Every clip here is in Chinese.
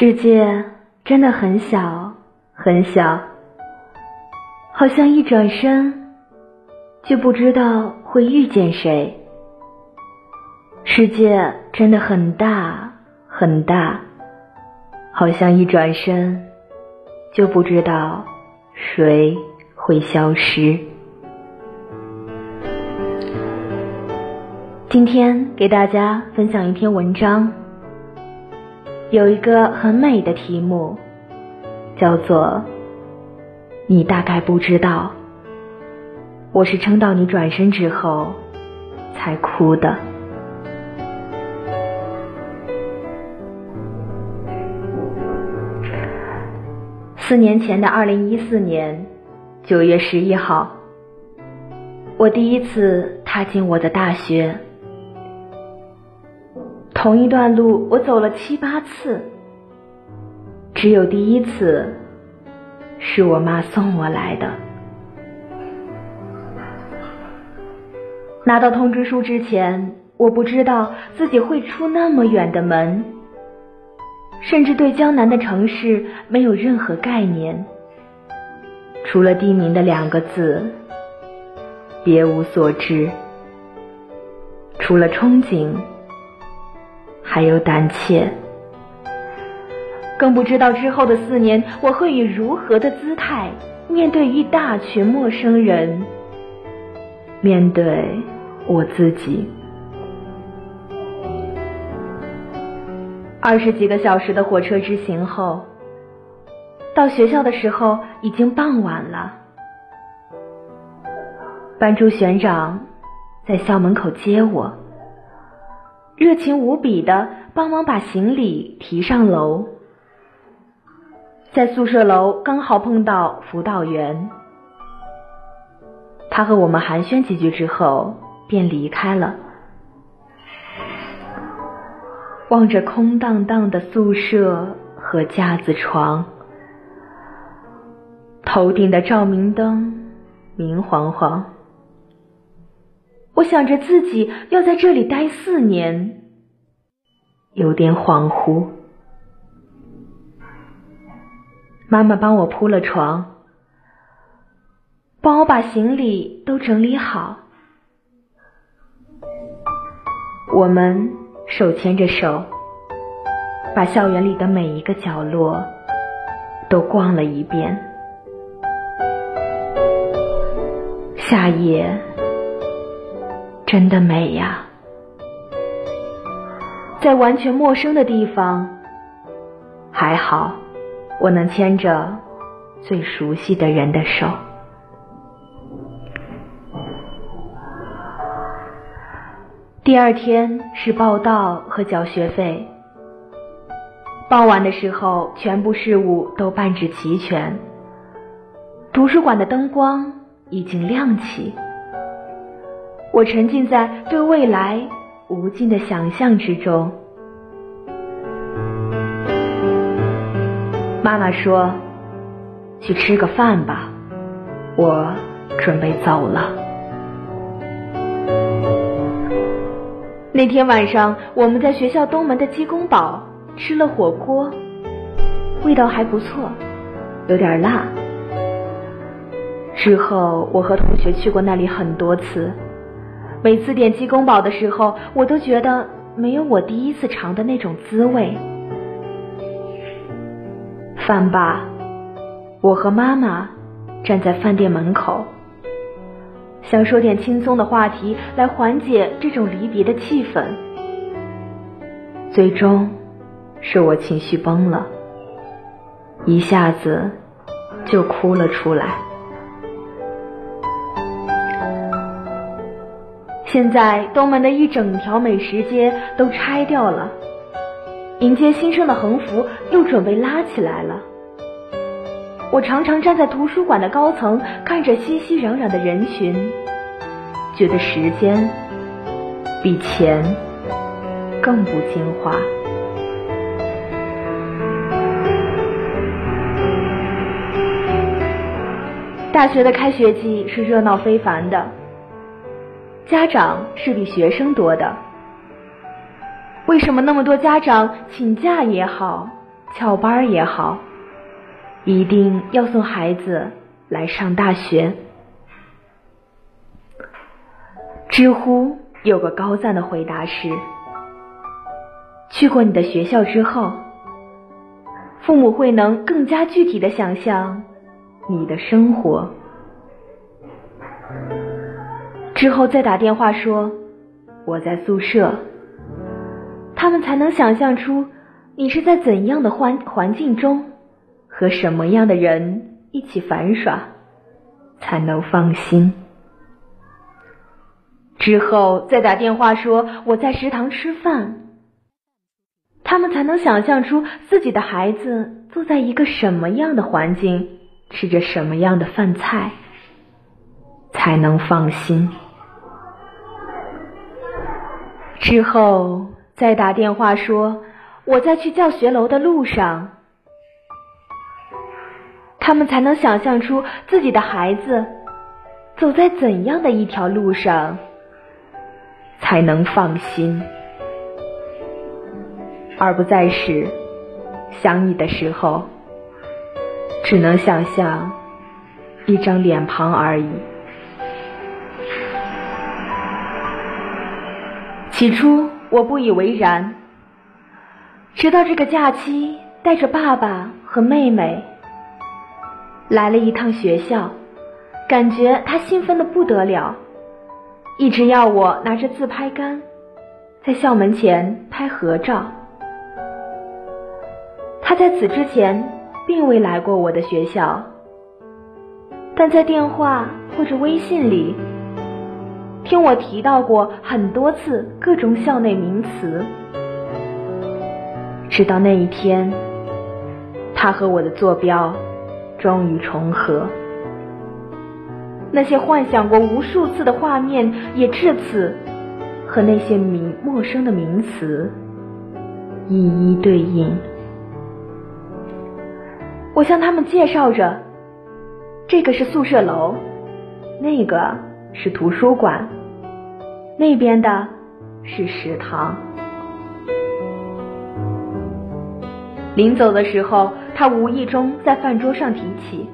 世界真的很小很小，好像一转身就不知道会遇见谁。世界真的很大很大，好像一转身就不知道谁会消失。今天给大家分享一篇文章。有一个很美的题目，叫做“你大概不知道，我是撑到你转身之后才哭的”。四年前的二零一四年九月十一号，我第一次踏进我的大学。同一段路，我走了七八次，只有第一次是我妈送我来的。拿到通知书之前，我不知道自己会出那么远的门，甚至对江南的城市没有任何概念，除了地名的两个字，别无所知，除了憧憬。还有胆怯，更不知道之后的四年，我会以如何的姿态面对一大群陌生人，面对我自己。二十几个小时的火车之行后，到学校的时候已经傍晚了。班主任长在校门口接我。热情无比的帮忙把行李提上楼，在宿舍楼刚好碰到辅导员，他和我们寒暄几句之后便离开了。望着空荡荡的宿舍和架子床，头顶的照明灯明晃晃。我想着自己要在这里待四年，有点恍惚。妈妈帮我铺了床，帮我把行李都整理好。我们手牵着手，把校园里的每一个角落都逛了一遍。夏夜。真的美呀，在完全陌生的地方，还好我能牵着最熟悉的人的手。第二天是报到和交学费，傍晚的时候，全部事务都办置齐全，图书馆的灯光已经亮起。我沉浸在对未来无尽的想象之中。妈妈说：“去吃个饭吧，我准备走了。”那天晚上，我们在学校东门的鸡公堡吃了火锅，味道还不错，有点辣。之后，我和同学去过那里很多次。每次点鸡公煲的时候，我都觉得没有我第一次尝的那种滋味。饭罢，我和妈妈站在饭店门口，想说点轻松的话题来缓解这种离别的气氛。最终，是我情绪崩了，一下子就哭了出来。现在东门的一整条美食街都拆掉了，迎接新生的横幅又准备拉起来了。我常常站在图书馆的高层，看着熙熙攘攘的人群，觉得时间比钱更不经花。大学的开学季是热闹非凡的。家长是比学生多的，为什么那么多家长请假也好，翘班也好，一定要送孩子来上大学。知乎有个高赞的回答是：去过你的学校之后，父母会能更加具体的想象你的生活。之后再打电话说我在宿舍，他们才能想象出你是在怎样的环环境中和什么样的人一起玩耍，才能放心。之后再打电话说我在食堂吃饭，他们才能想象出自己的孩子坐在一个什么样的环境，吃着什么样的饭菜，才能放心。之后再打电话说我在去教学楼的路上，他们才能想象出自己的孩子走在怎样的一条路上。才能放心，而不再是想你的时候，只能想象一张脸庞而已。起初我不以为然，直到这个假期带着爸爸和妹妹来了一趟学校，感觉他兴奋的不得了。一直要我拿着自拍杆，在校门前拍合照。他在此之前并未来过我的学校，但在电话或者微信里，听我提到过很多次各种校内名词。直到那一天，他和我的坐标终于重合。那些幻想过无数次的画面，也至此和那些名陌生的名词一一对应。我向他们介绍着：这个是宿舍楼，那个是图书馆，那边的是食堂。临走的时候，他无意中在饭桌上提起。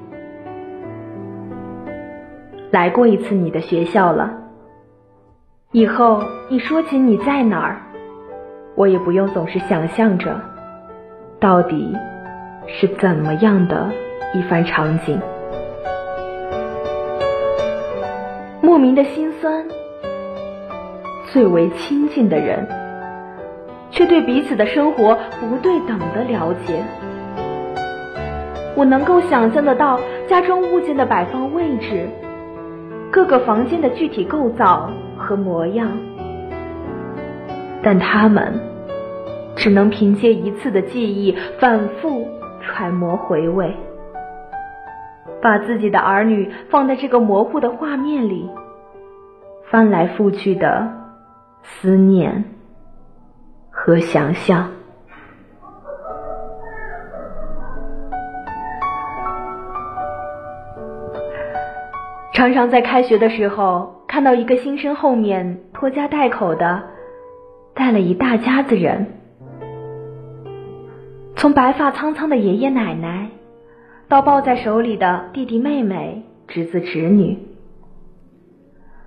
来过一次你的学校了，以后你说起你在哪儿，我也不用总是想象着，到底是怎么样的一番场景。莫名的心酸，最为亲近的人，却对彼此的生活不对等的了解。我能够想象得到家中物件的摆放位置。各个房间的具体构造和模样，但他们只能凭借一次的记忆反复揣摩回味，把自己的儿女放在这个模糊的画面里，翻来覆去的思念和想象。常常在开学的时候，看到一个新生后面拖家带口的带了一大家子人，从白发苍苍的爷爷奶奶，到抱在手里的弟弟妹妹、侄子侄女。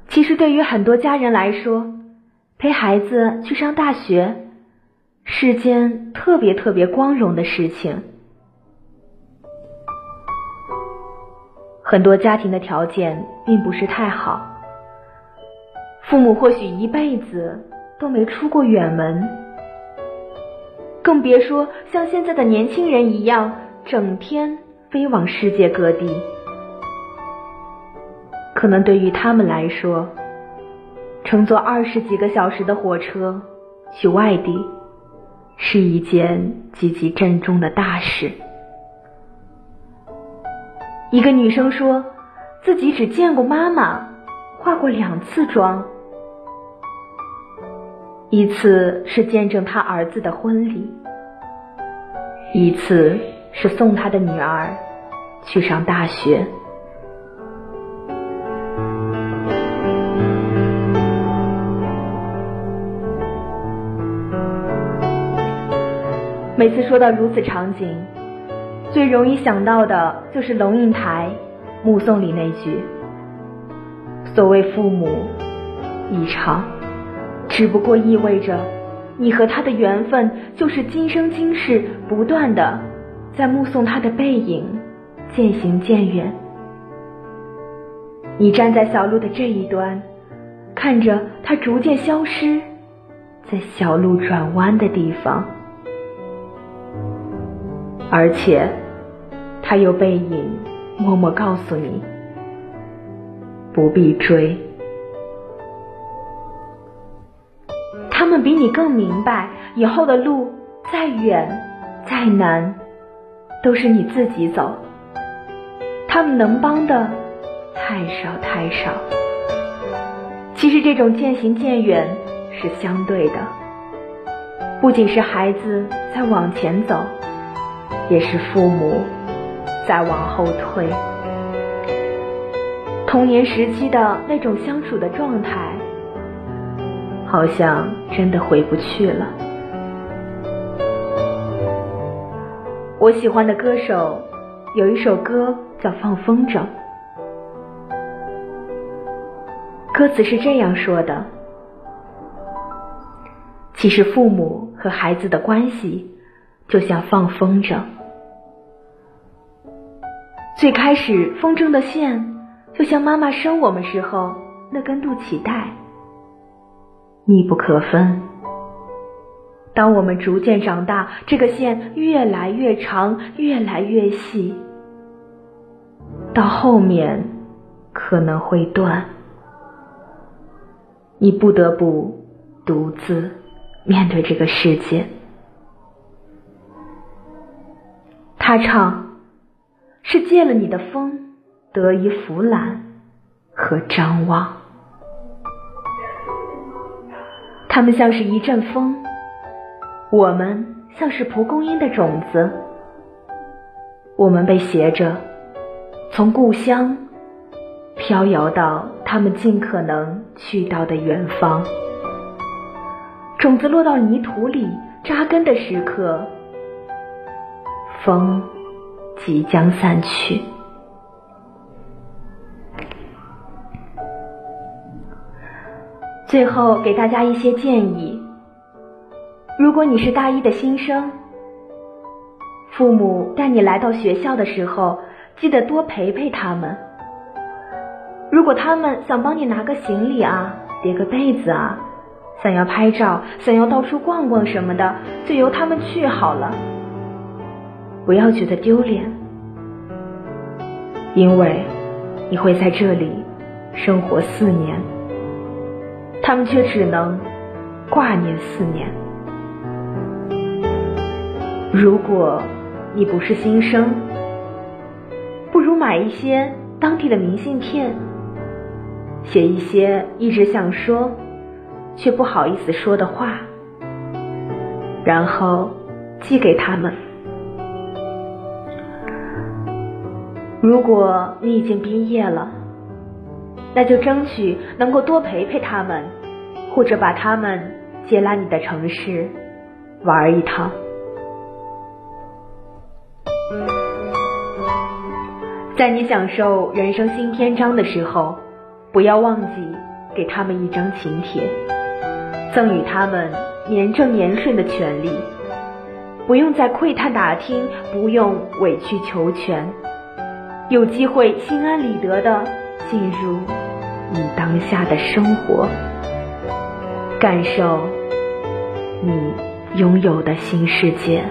其实对于很多家人来说，陪孩子去上大学是件特别特别光荣的事情。很多家庭的条件并不是太好，父母或许一辈子都没出过远门，更别说像现在的年轻人一样整天飞往世界各地。可能对于他们来说，乘坐二十几个小时的火车去外地，是一件极其郑重的大事。一个女生说，自己只见过妈妈化过两次妆，一次是见证她儿子的婚礼，一次是送他的女儿去上大学。每次说到如此场景，最容易想到的就是龙应台《目送》里那句：“所谓父母一场，只不过意味着你和他的缘分就是今生今世不断的在目送他的背影渐行渐远。你站在小路的这一端，看着他逐渐消失在小路转弯的地方。”而且，他有背影默默告诉你，不必追。他们比你更明白，以后的路再远再难，都是你自己走。他们能帮的太少太少。其实这种渐行渐远是相对的，不仅是孩子在往前走。也是父母在往后退，童年时期的那种相处的状态，好像真的回不去了。我喜欢的歌手有一首歌叫《放风筝》，歌词是这样说的：其实父母和孩子的关系，就像放风筝。最开始，风筝的线就像妈妈生我们时候那根肚脐带，密不可分。当我们逐渐长大，这个线越来越长，越来越细，到后面可能会断，你不得不独自面对这个世界。他唱。是借了你的风，得以俯览和张望。他们像是一阵风，我们像是蒲公英的种子。我们被携着，从故乡飘摇到他们尽可能去到的远方。种子落到泥土里扎根的时刻，风。即将散去。最后给大家一些建议：如果你是大一的新生，父母带你来到学校的时候，记得多陪陪他们。如果他们想帮你拿个行李啊，叠个被子啊，想要拍照，想要到处逛逛什么的，就由他们去好了。不要觉得丢脸，因为你会在这里生活四年，他们却只能挂念四年。如果你不是新生，不如买一些当地的明信片，写一些一直想说却不好意思说的话，然后寄给他们。如果你已经毕业了，那就争取能够多陪陪他们，或者把他们接来你的城市玩一趟。在你享受人生新篇章的时候，不要忘记给他们一张请帖，赠予他们年正言顺的权利，不用再窥探打听，不用委曲求全。有机会心安理得的进入你当下的生活，感受你拥有的新世界。